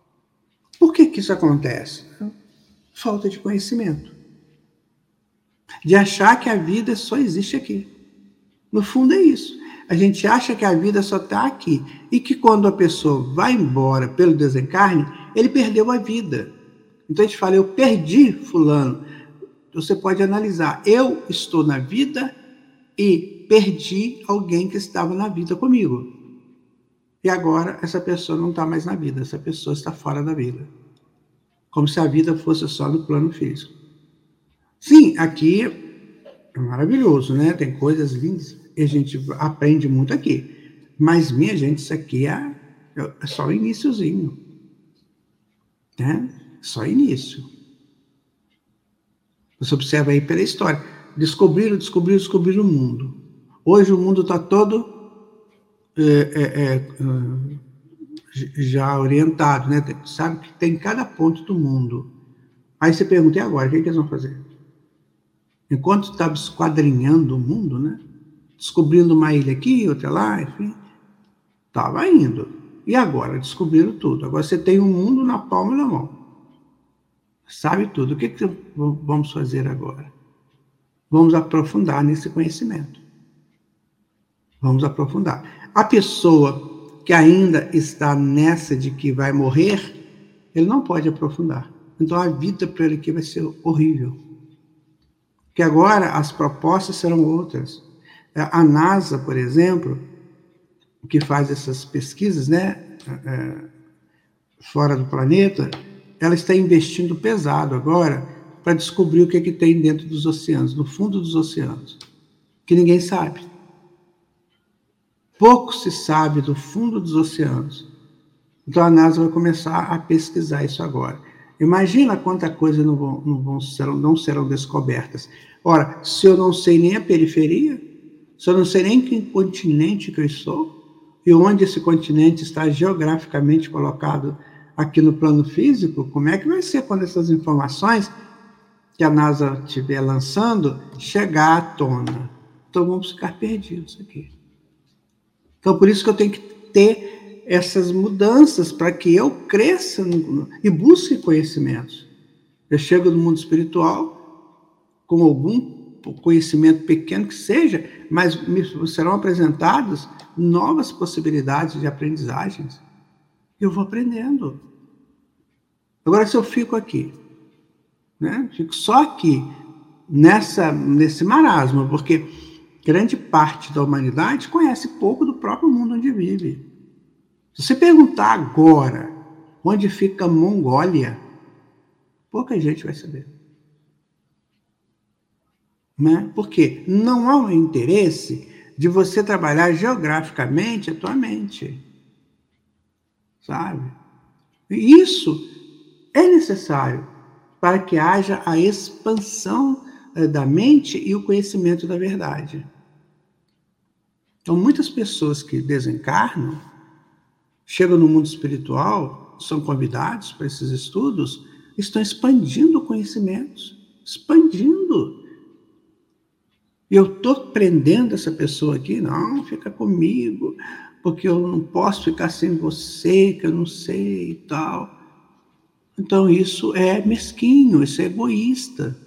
Por que, que isso acontece? Falta de conhecimento. De achar que a vida só existe aqui. No fundo é isso. A gente acha que a vida só está aqui. E que quando a pessoa vai embora pelo desencarne, ele perdeu a vida. Então a gente fala, eu perdi fulano. Você pode analisar, eu estou na vida e perdi alguém que estava na vida comigo. E agora essa pessoa não está mais na vida, essa pessoa está fora da vida. Como se a vida fosse só no plano físico. Sim, aqui é maravilhoso, né? Tem coisas lindas e a gente aprende muito aqui. Mas, minha gente, isso aqui é, é só o iníciozinho. Né? Só início. Você observa aí pela história. Descobriram, descobriram, descobriram o mundo. Hoje o mundo está todo é, é, é, já orientado, né? Sabe que tem cada ponto do mundo. Aí você pergunta, e agora? O que, que eles vão fazer? Enquanto estava esquadrinhando o mundo, né? Descobrindo uma ilha aqui, outra lá, enfim, estava indo. E agora? Descobriram tudo. Agora você tem o um mundo na palma da mão sabe tudo. O que, que vamos fazer agora? Vamos aprofundar nesse conhecimento. Vamos aprofundar. A pessoa que ainda está nessa de que vai morrer, ele não pode aprofundar. Então a vida para ele aqui vai ser horrível. Que agora as propostas serão outras. A NASA, por exemplo, que faz essas pesquisas, né? É, fora do planeta, ela está investindo pesado agora para descobrir o que, é que tem dentro dos oceanos, no fundo dos oceanos, que ninguém sabe. Pouco se sabe do fundo dos oceanos. Então a NASA vai começar a pesquisar isso agora. Imagina quanta coisa não, vão, não, vão serão, não serão descobertas. Ora, se eu não sei nem a periferia, se eu não sei nem que continente que eu estou, e onde esse continente está geograficamente colocado aqui no plano físico, como é que vai ser quando essas informações que a NASA estiver lançando chegar à tona? Então vamos ficar perdidos aqui. Então por isso que eu tenho que ter essas mudanças para que eu cresça no, e busque conhecimentos. Eu chego no mundo espiritual com algum conhecimento pequeno que seja, mas me serão apresentadas novas possibilidades de aprendizagens. Eu vou aprendendo. Agora, se eu fico aqui, né? fico só aqui, nessa, nesse marasmo, porque grande parte da humanidade conhece pouco do próprio mundo onde vive. Se você perguntar agora onde fica a Mongólia, pouca gente vai saber. Né? Porque não há um interesse de você trabalhar geograficamente a tua mente. Sabe? E isso é necessário para que haja a expansão eh, da mente e o conhecimento da verdade. Então, muitas pessoas que desencarnam chegam no mundo espiritual, são convidados para esses estudos, estão expandindo conhecimentos, expandindo. Eu estou prendendo essa pessoa aqui, não, fica comigo, porque eu não posso ficar sem você, que eu não sei e tal. Então isso é mesquinho, isso é egoísta.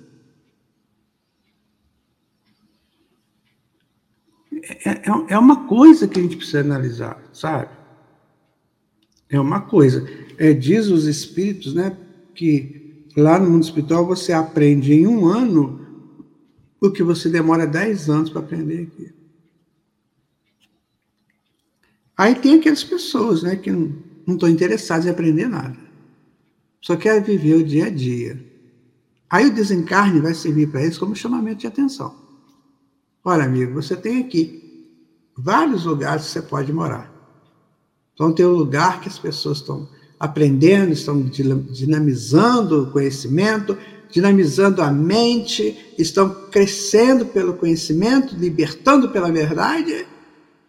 É, é, é uma coisa que a gente precisa analisar, sabe? É uma coisa. É, diz os espíritos, né, que lá no mundo espiritual você aprende em um ano o que você demora 10 anos para aprender aqui. Aí tem aquelas pessoas né, que não estão interessadas em aprender nada. Só querem viver o dia a dia. Aí o desencarne vai servir para eles como chamamento de atenção. Olha, amigo, você tem aqui vários lugares que você pode morar. Então tem um lugar que as pessoas estão aprendendo, estão dinamizando o conhecimento, dinamizando a mente, estão crescendo pelo conhecimento, libertando pela verdade,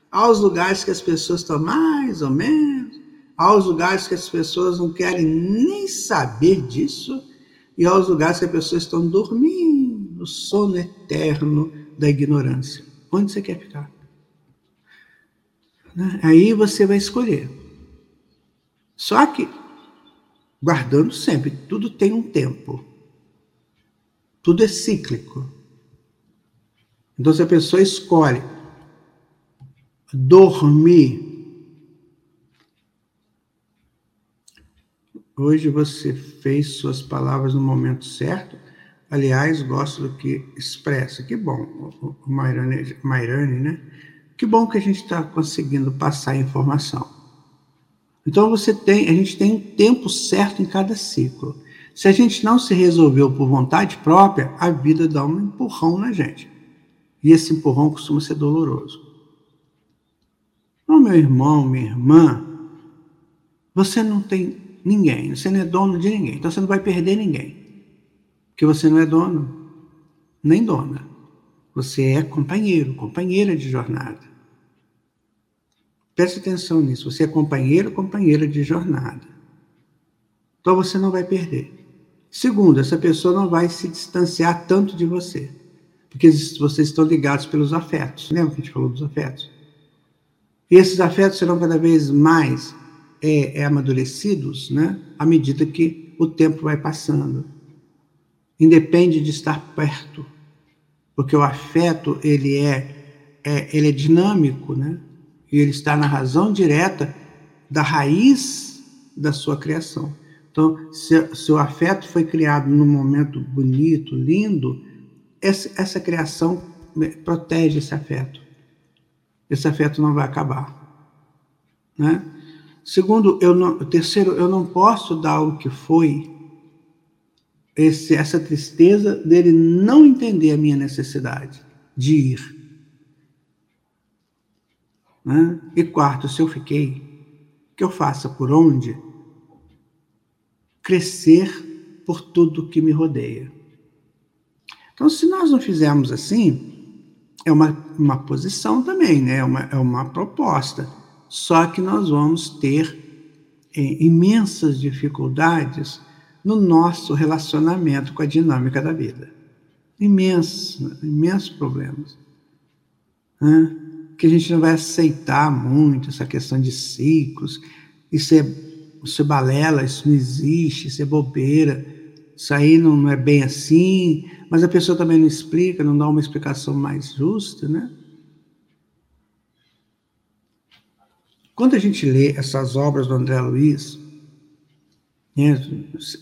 aos lugares que as pessoas estão mais ou menos, aos lugares que as pessoas não querem nem saber disso, e aos lugares que as pessoas estão dormindo, sono eterno da ignorância. Onde você quer ficar? Né? Aí você vai escolher. Só que, guardando sempre, tudo tem um tempo. Tudo é cíclico. Então, se a pessoa escolhe dormir, hoje você fez suas palavras no momento certo. Aliás, gosto do que expressa. Que bom, o Mairane, Mairane né? Que bom que a gente está conseguindo passar a informação. Então você tem, a gente tem um tempo certo em cada ciclo. Se a gente não se resolveu por vontade própria, a vida dá um empurrão na gente. E esse empurrão costuma ser doloroso. Então, meu irmão, minha irmã, você não tem ninguém, você não é dono de ninguém, então você não vai perder ninguém. Porque você não é dono, nem dona. Você é companheiro, companheira de jornada. Preste atenção nisso. Você é companheiro, companheira de jornada. Então você não vai perder. Segundo, essa pessoa não vai se distanciar tanto de você, porque vocês estão ligados pelos afetos. Lembra que a gente falou dos afetos? E esses afetos serão cada vez mais é, é, amadurecidos, né? À medida que o tempo vai passando. Independe de estar perto, porque o afeto ele é, é ele é dinâmico, né? E ele está na razão direta da raiz da sua criação. Então, se, o afeto foi criado num momento bonito, lindo, essa, essa criação protege esse afeto. Esse afeto não vai acabar. Né? Segundo, eu não, terceiro, eu não posso dar o que foi esse, essa tristeza dele não entender a minha necessidade de ir. Né? E quarto, se eu fiquei, que eu faça por onde? Crescer por tudo que me rodeia. Então, se nós não fizermos assim, é uma, uma posição também, né? é, uma, é uma proposta. Só que nós vamos ter é, imensas dificuldades no nosso relacionamento com a dinâmica da vida. Imensos, imensos problemas. Né? Que a gente não vai aceitar muito essa questão de ciclos, isso é, isso é balela, isso não existe, isso é bobeira, isso aí não, não é bem assim, mas a pessoa também não explica, não dá uma explicação mais justa, né? Quando a gente lê essas obras do André Luiz, né,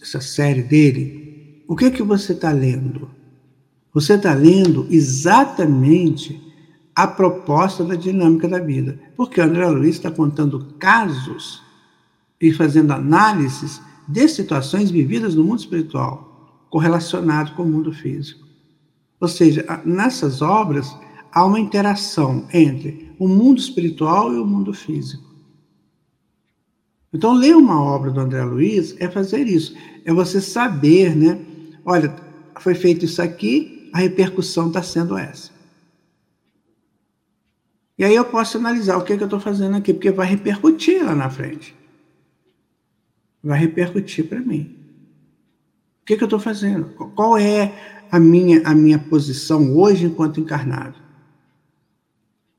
essa série dele, o que é que você está lendo? Você está lendo exatamente a proposta da dinâmica da vida. Porque André Luiz está contando casos e fazendo análises de situações vividas no mundo espiritual, correlacionado com o mundo físico. Ou seja, nessas obras há uma interação entre o mundo espiritual e o mundo físico. Então, ler uma obra do André Luiz é fazer isso, é você saber, né? Olha, foi feito isso aqui, a repercussão está sendo essa. E aí eu posso analisar o que, é que eu estou fazendo aqui, porque vai repercutir lá na frente. Vai repercutir para mim. O que, é que eu estou fazendo? Qual é a minha, a minha posição hoje enquanto encarnado?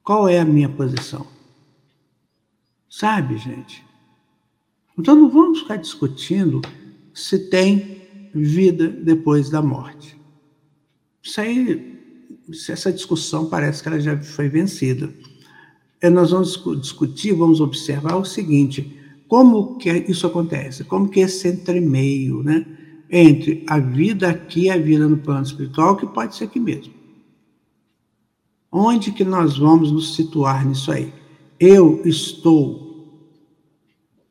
Qual é a minha posição? Sabe, gente? Então não vamos ficar discutindo se tem vida depois da morte. Isso aí, essa discussão parece que ela já foi vencida. É, nós vamos discutir, vamos observar o seguinte: como que isso acontece? Como que esse entremeio, né, entre a vida aqui e a vida no plano espiritual, que pode ser aqui mesmo. Onde que nós vamos nos situar nisso aí? Eu estou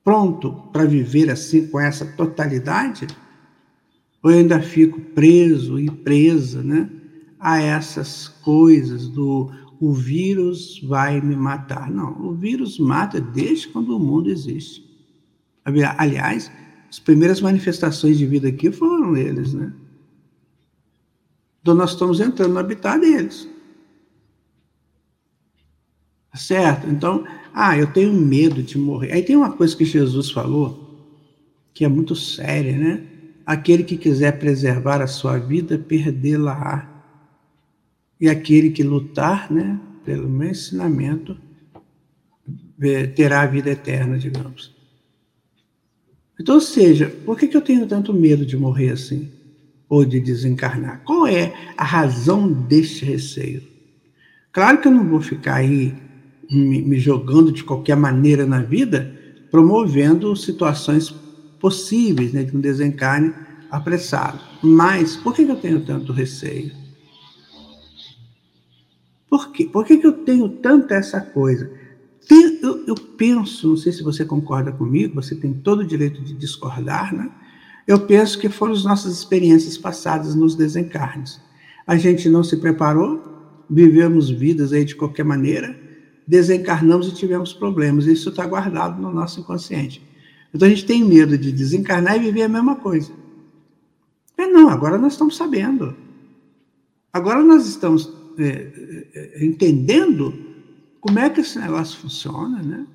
pronto para viver assim, com essa totalidade? Ou eu ainda fico preso e presa né, a essas coisas do o vírus vai me matar? Não, o vírus mata desde quando o mundo existe. Aliás, as primeiras manifestações de vida aqui foram eles, né? Então nós estamos entrando no habitat deles. Certo? Então, ah, eu tenho medo de morrer. Aí tem uma coisa que Jesus falou que é muito séria, né? Aquele que quiser preservar a sua vida, perdê-la-á. E aquele que lutar, né, pelo meu ensinamento, terá a vida eterna, digamos. Então, ou seja, por que, eu tenho tanto medo de morrer assim? Ou de desencarnar? Qual é a razão deste receio? Claro que eu não vou ficar aí me, jogando de qualquer maneira na vida, promovendo situações possíveis né, de um desencarne apressado. Mas por que eu tenho tanto receio? Por quê? Por que, que eu tenho tanta essa coisa? Eu, eu, penso, não sei se você concorda comigo, você tem todo o direito de discordar, né? Eu penso que foram as nossas experiências passadas nos desencarnes. A gente não se preparou, vivemos vidas aí de qualquer maneira, desencarnamos e tivemos problemas. Isso está guardado no nosso inconsciente. Então a gente tem medo de desencarnar e viver a mesma coisa. Mas não, agora nós estamos sabendo. Agora nós estamos é, é, é, entendendo como é que esse negócio funciona, né?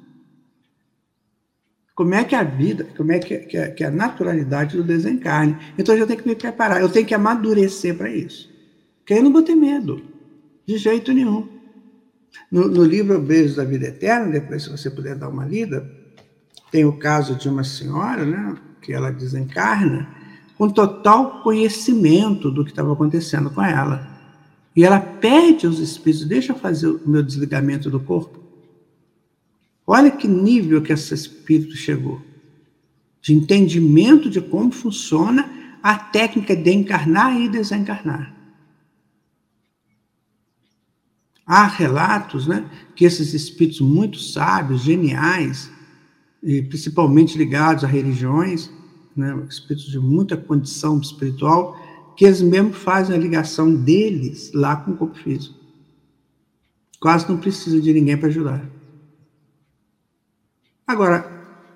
Como é que a vida, como é que, que, a, que a naturalidade do desencarne. Então eu já tenho que me preparar, eu tenho que amadurecer para isso. Porque eu não vou ter medo, de jeito nenhum. No, no livro Beijos da Vida Eterna, depois se você puder dar uma lida, tem o caso de uma senhora, né, que ela desencarna, com total conhecimento do que estava acontecendo com ela. E ela pede aos espíritos, deixa eu fazer o meu desligamento do corpo. Olha que nível que esse espírito chegou. De entendimento de como funciona a técnica de encarnar e desencarnar. Há relatos né, que esses espíritos muito sábios, geniais, e principalmente ligados a religiões, né, espíritos de muita condição espiritual, que eles mesmos fazem a ligação deles lá com o corpo físico. Quase não precisa de ninguém para ajudar. Agora,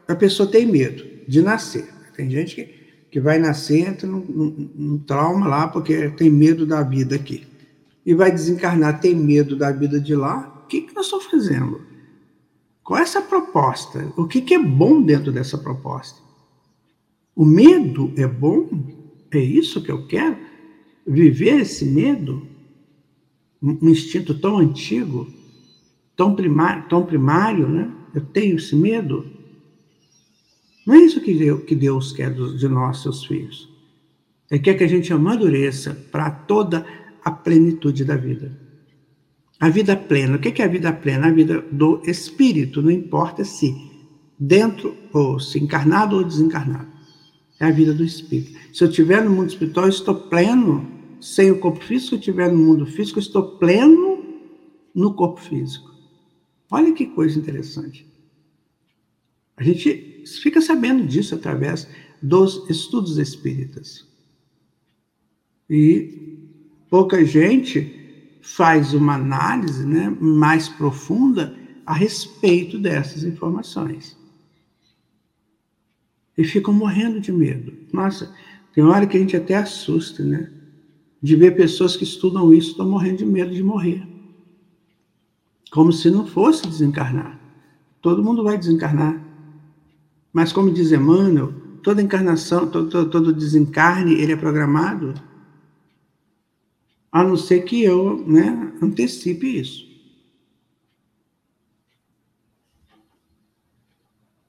a pessoa tem medo de nascer. Tem gente que, que vai nascer, entra num, num, num trauma lá, porque tem medo da vida aqui. E vai desencarnar, tem medo da vida de lá. O que, que nós estamos fazendo? Qual é essa proposta? O que, que é bom dentro dessa proposta? O medo é bom? É isso que eu quero? Viver esse medo? Um instinto tão antigo, tão primário, tão primário, né? Eu tenho esse medo. Não é isso que Deus, que Deus quer de nós, seus filhos. Ele quer que a gente amadureça para toda a plenitude da vida. A vida plena. O que é a vida plena? A vida do espírito, não importa se dentro ou se encarnado ou desencarnado. É a vida do espírito. Se eu estiver no mundo espiritual, eu estou pleno. Sem o corpo físico, se eu estiver no mundo físico, eu estou pleno no corpo físico. Olha que coisa interessante. A gente fica sabendo disso através dos estudos espíritas. E pouca gente faz uma análise né, mais profunda a respeito dessas informações e ficam morrendo de medo. Nossa, tem hora que a gente até assusta, né? De ver pessoas que estudam isso estão morrendo de medo de morrer. Como se não fosse desencarnar. Todo mundo vai desencarnar. Mas como diz Emmanuel, toda encarnação, todo, todo, desencarne, ele é programado, a não ser que eu né, antecipe isso.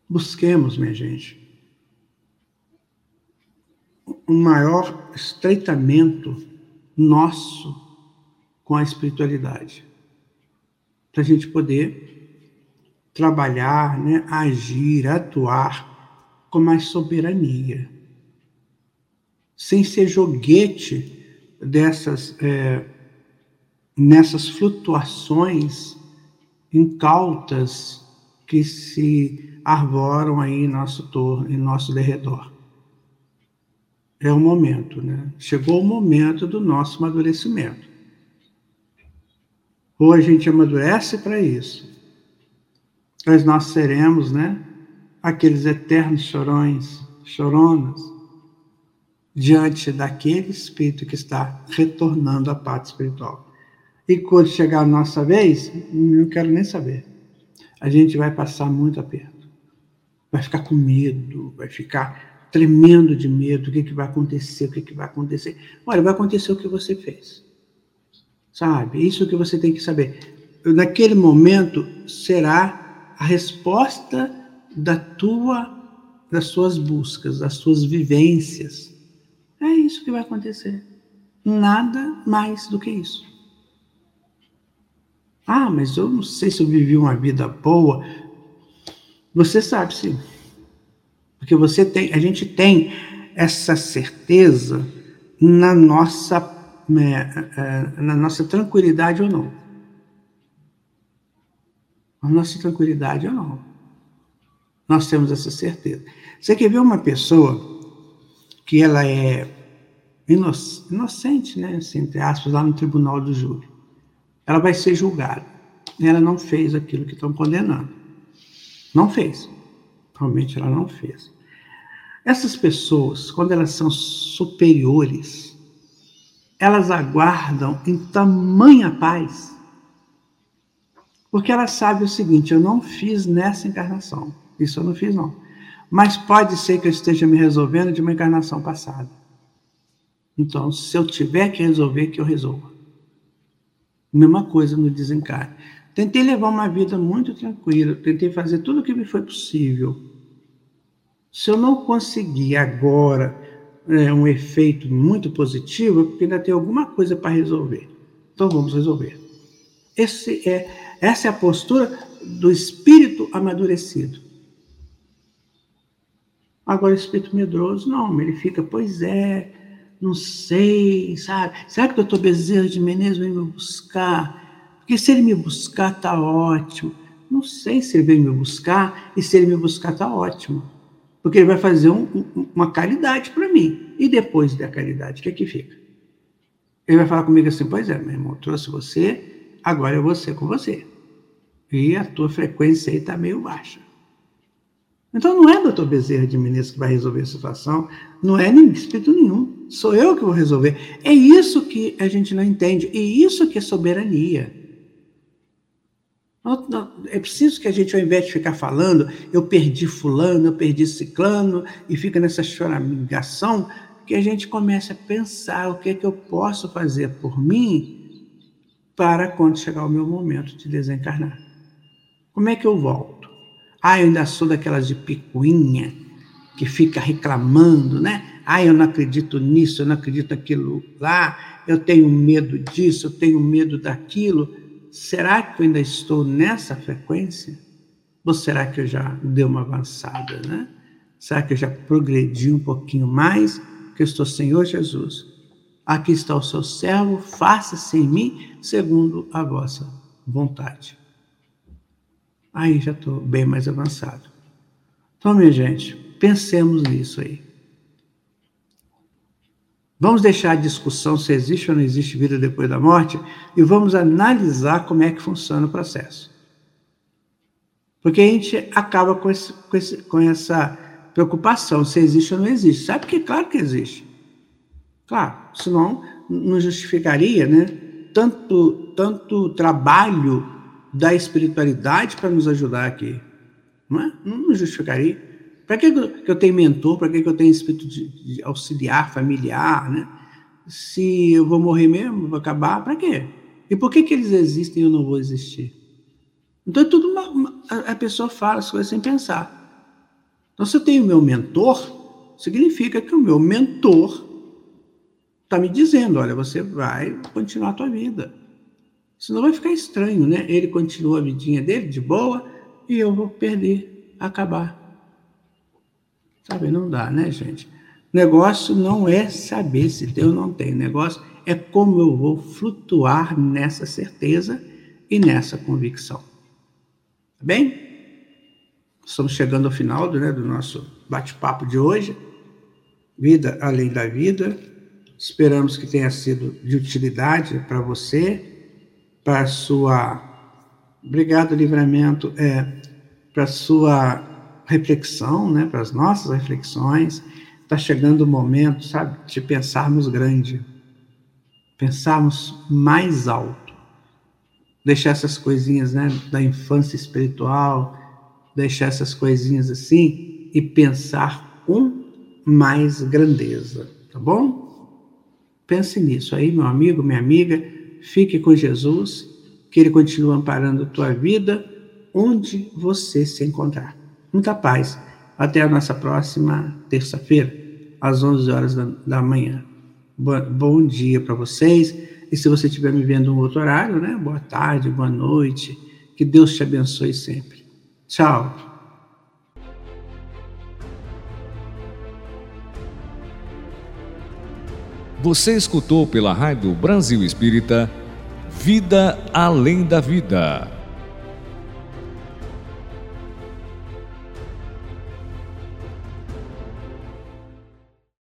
Busquemos, minha gente, um maior estreitamento nosso com a espiritualidade. Para a gente poder trabalhar, né, agir, atuar com mais soberania. Sem ser joguete dessas, é, nessas flutuações incautas que se arvoram aí em nosso em nosso derredor é o momento, né? Chegou o momento do nosso amadurecimento. Ou a gente amadurece para isso, mas nós seremos, né? Aqueles eternos chorões, choronas, diante daquele espírito que está retornando à pátria espiritual. E quando chegar a nossa vez, não quero nem saber. A gente vai passar muito aperto. Vai ficar com medo, vai ficar tremendo de medo, o que, que vai acontecer, o que, que vai acontecer. Olha, vai acontecer o que você fez. Sabe? Isso que você tem que saber. Naquele momento será a resposta da tua das suas buscas, das suas vivências. É isso que vai acontecer. Nada mais do que isso. Ah, mas eu não sei se eu vivi uma vida boa. Você sabe sim. Porque você tem, a gente tem essa certeza na nossa, é, é, na nossa tranquilidade ou não. Na nossa tranquilidade ou não. Nós temos essa certeza. Você quer ver uma pessoa que ela é inocente, né, assim, entre aspas, lá no tribunal do júri. Ela vai ser julgada. Ela não fez aquilo que estão condenando. Não fez. Realmente ela não fez. Essas pessoas, quando elas são superiores, elas aguardam em tamanha paz, porque elas sabem o seguinte: eu não fiz nessa encarnação, isso eu não fiz não, mas pode ser que eu esteja me resolvendo de uma encarnação passada. Então, se eu tiver que resolver, que eu resolva. Mesma coisa no desencarne. Tentei levar uma vida muito tranquila, tentei fazer tudo o que me foi possível se eu não conseguir agora é, um efeito muito positivo, é porque ainda tem alguma coisa para resolver. Então vamos resolver. Esse é, essa é a postura do espírito amadurecido. Agora, o espírito medroso, não, ele fica, pois é, não sei, sabe? Será que o doutor Bezerra de Menezes vai me buscar? Porque se ele me buscar, tá ótimo. Não sei se ele veio me buscar e se ele me buscar está ótimo. Porque ele vai fazer um, uma caridade para mim. E depois da caridade, o que é que fica? Ele vai falar comigo assim: Pois é, meu irmão, trouxe você, agora eu vou ser com você. E a tua frequência aí está meio baixa. Então não é doutor Bezerra de Menezes que vai resolver a situação, não é nem espírito nenhum, sou eu que vou resolver. É isso que a gente não entende, e isso que é soberania. É preciso que a gente, ao invés de ficar falando, eu perdi fulano, eu perdi ciclano, e fica nessa choramingação, que a gente comece a pensar o que é que eu posso fazer por mim para quando chegar o meu momento de desencarnar. Como é que eu volto? Ah, eu ainda sou daquelas de picuinha, que fica reclamando, né? Ah, eu não acredito nisso, eu não acredito naquilo lá, eu tenho medo disso, eu tenho medo daquilo. Será que eu ainda estou nessa frequência? Ou será que eu já dei uma avançada, né? Será que eu já progredi um pouquinho mais? Que eu estou, Senhor Jesus, aqui está o seu servo, faça-se em mim segundo a vossa vontade. Aí já estou bem mais avançado. Então, minha gente, pensemos nisso aí. Vamos deixar a discussão se existe ou não existe vida depois da morte e vamos analisar como é que funciona o processo. Porque a gente acaba com, esse, com, esse, com essa preocupação se existe ou não existe. Sabe que claro que existe. Claro, senão não justificaria né, tanto, tanto trabalho da espiritualidade para nos ajudar aqui. Não, é? não justificaria. Para que eu tenho mentor? Para que eu tenho espírito de, de auxiliar, familiar? Né? Se eu vou morrer mesmo, vou acabar, para quê? E por que, que eles existem e eu não vou existir? Então, é tudo uma, uma, a pessoa fala as coisas sem pensar. Então, se eu tenho meu mentor, significa que o meu mentor está me dizendo: olha, você vai continuar a tua vida. Senão vai ficar estranho, né? Ele continua a vidinha dele de boa e eu vou perder, acabar. Sabe, não dá, né, gente? Negócio não é saber se tem ou não tem. Negócio é como eu vou flutuar nessa certeza e nessa convicção. Tá bem? Estamos chegando ao final do, né, do nosso bate-papo de hoje. Vida além da vida. Esperamos que tenha sido de utilidade para você para sua obrigado livramento é para sua reflexão, né, para as nossas reflexões. Está chegando o momento, sabe, de pensarmos grande, pensarmos mais alto, deixar essas coisinhas, né, da infância espiritual, deixar essas coisinhas assim e pensar com mais grandeza, tá bom? Pense nisso aí, meu amigo, minha amiga fique com Jesus, que Ele continue amparando a tua vida onde você se encontrar. Muita paz. Até a nossa próxima terça-feira, às 11 horas da, da manhã. Bo, bom dia para vocês. E se você estiver me vendo um outro horário, né? Boa tarde, boa noite. Que Deus te abençoe sempre. Tchau. Você escutou pela Rádio Brasil Espírita Vida Além da Vida.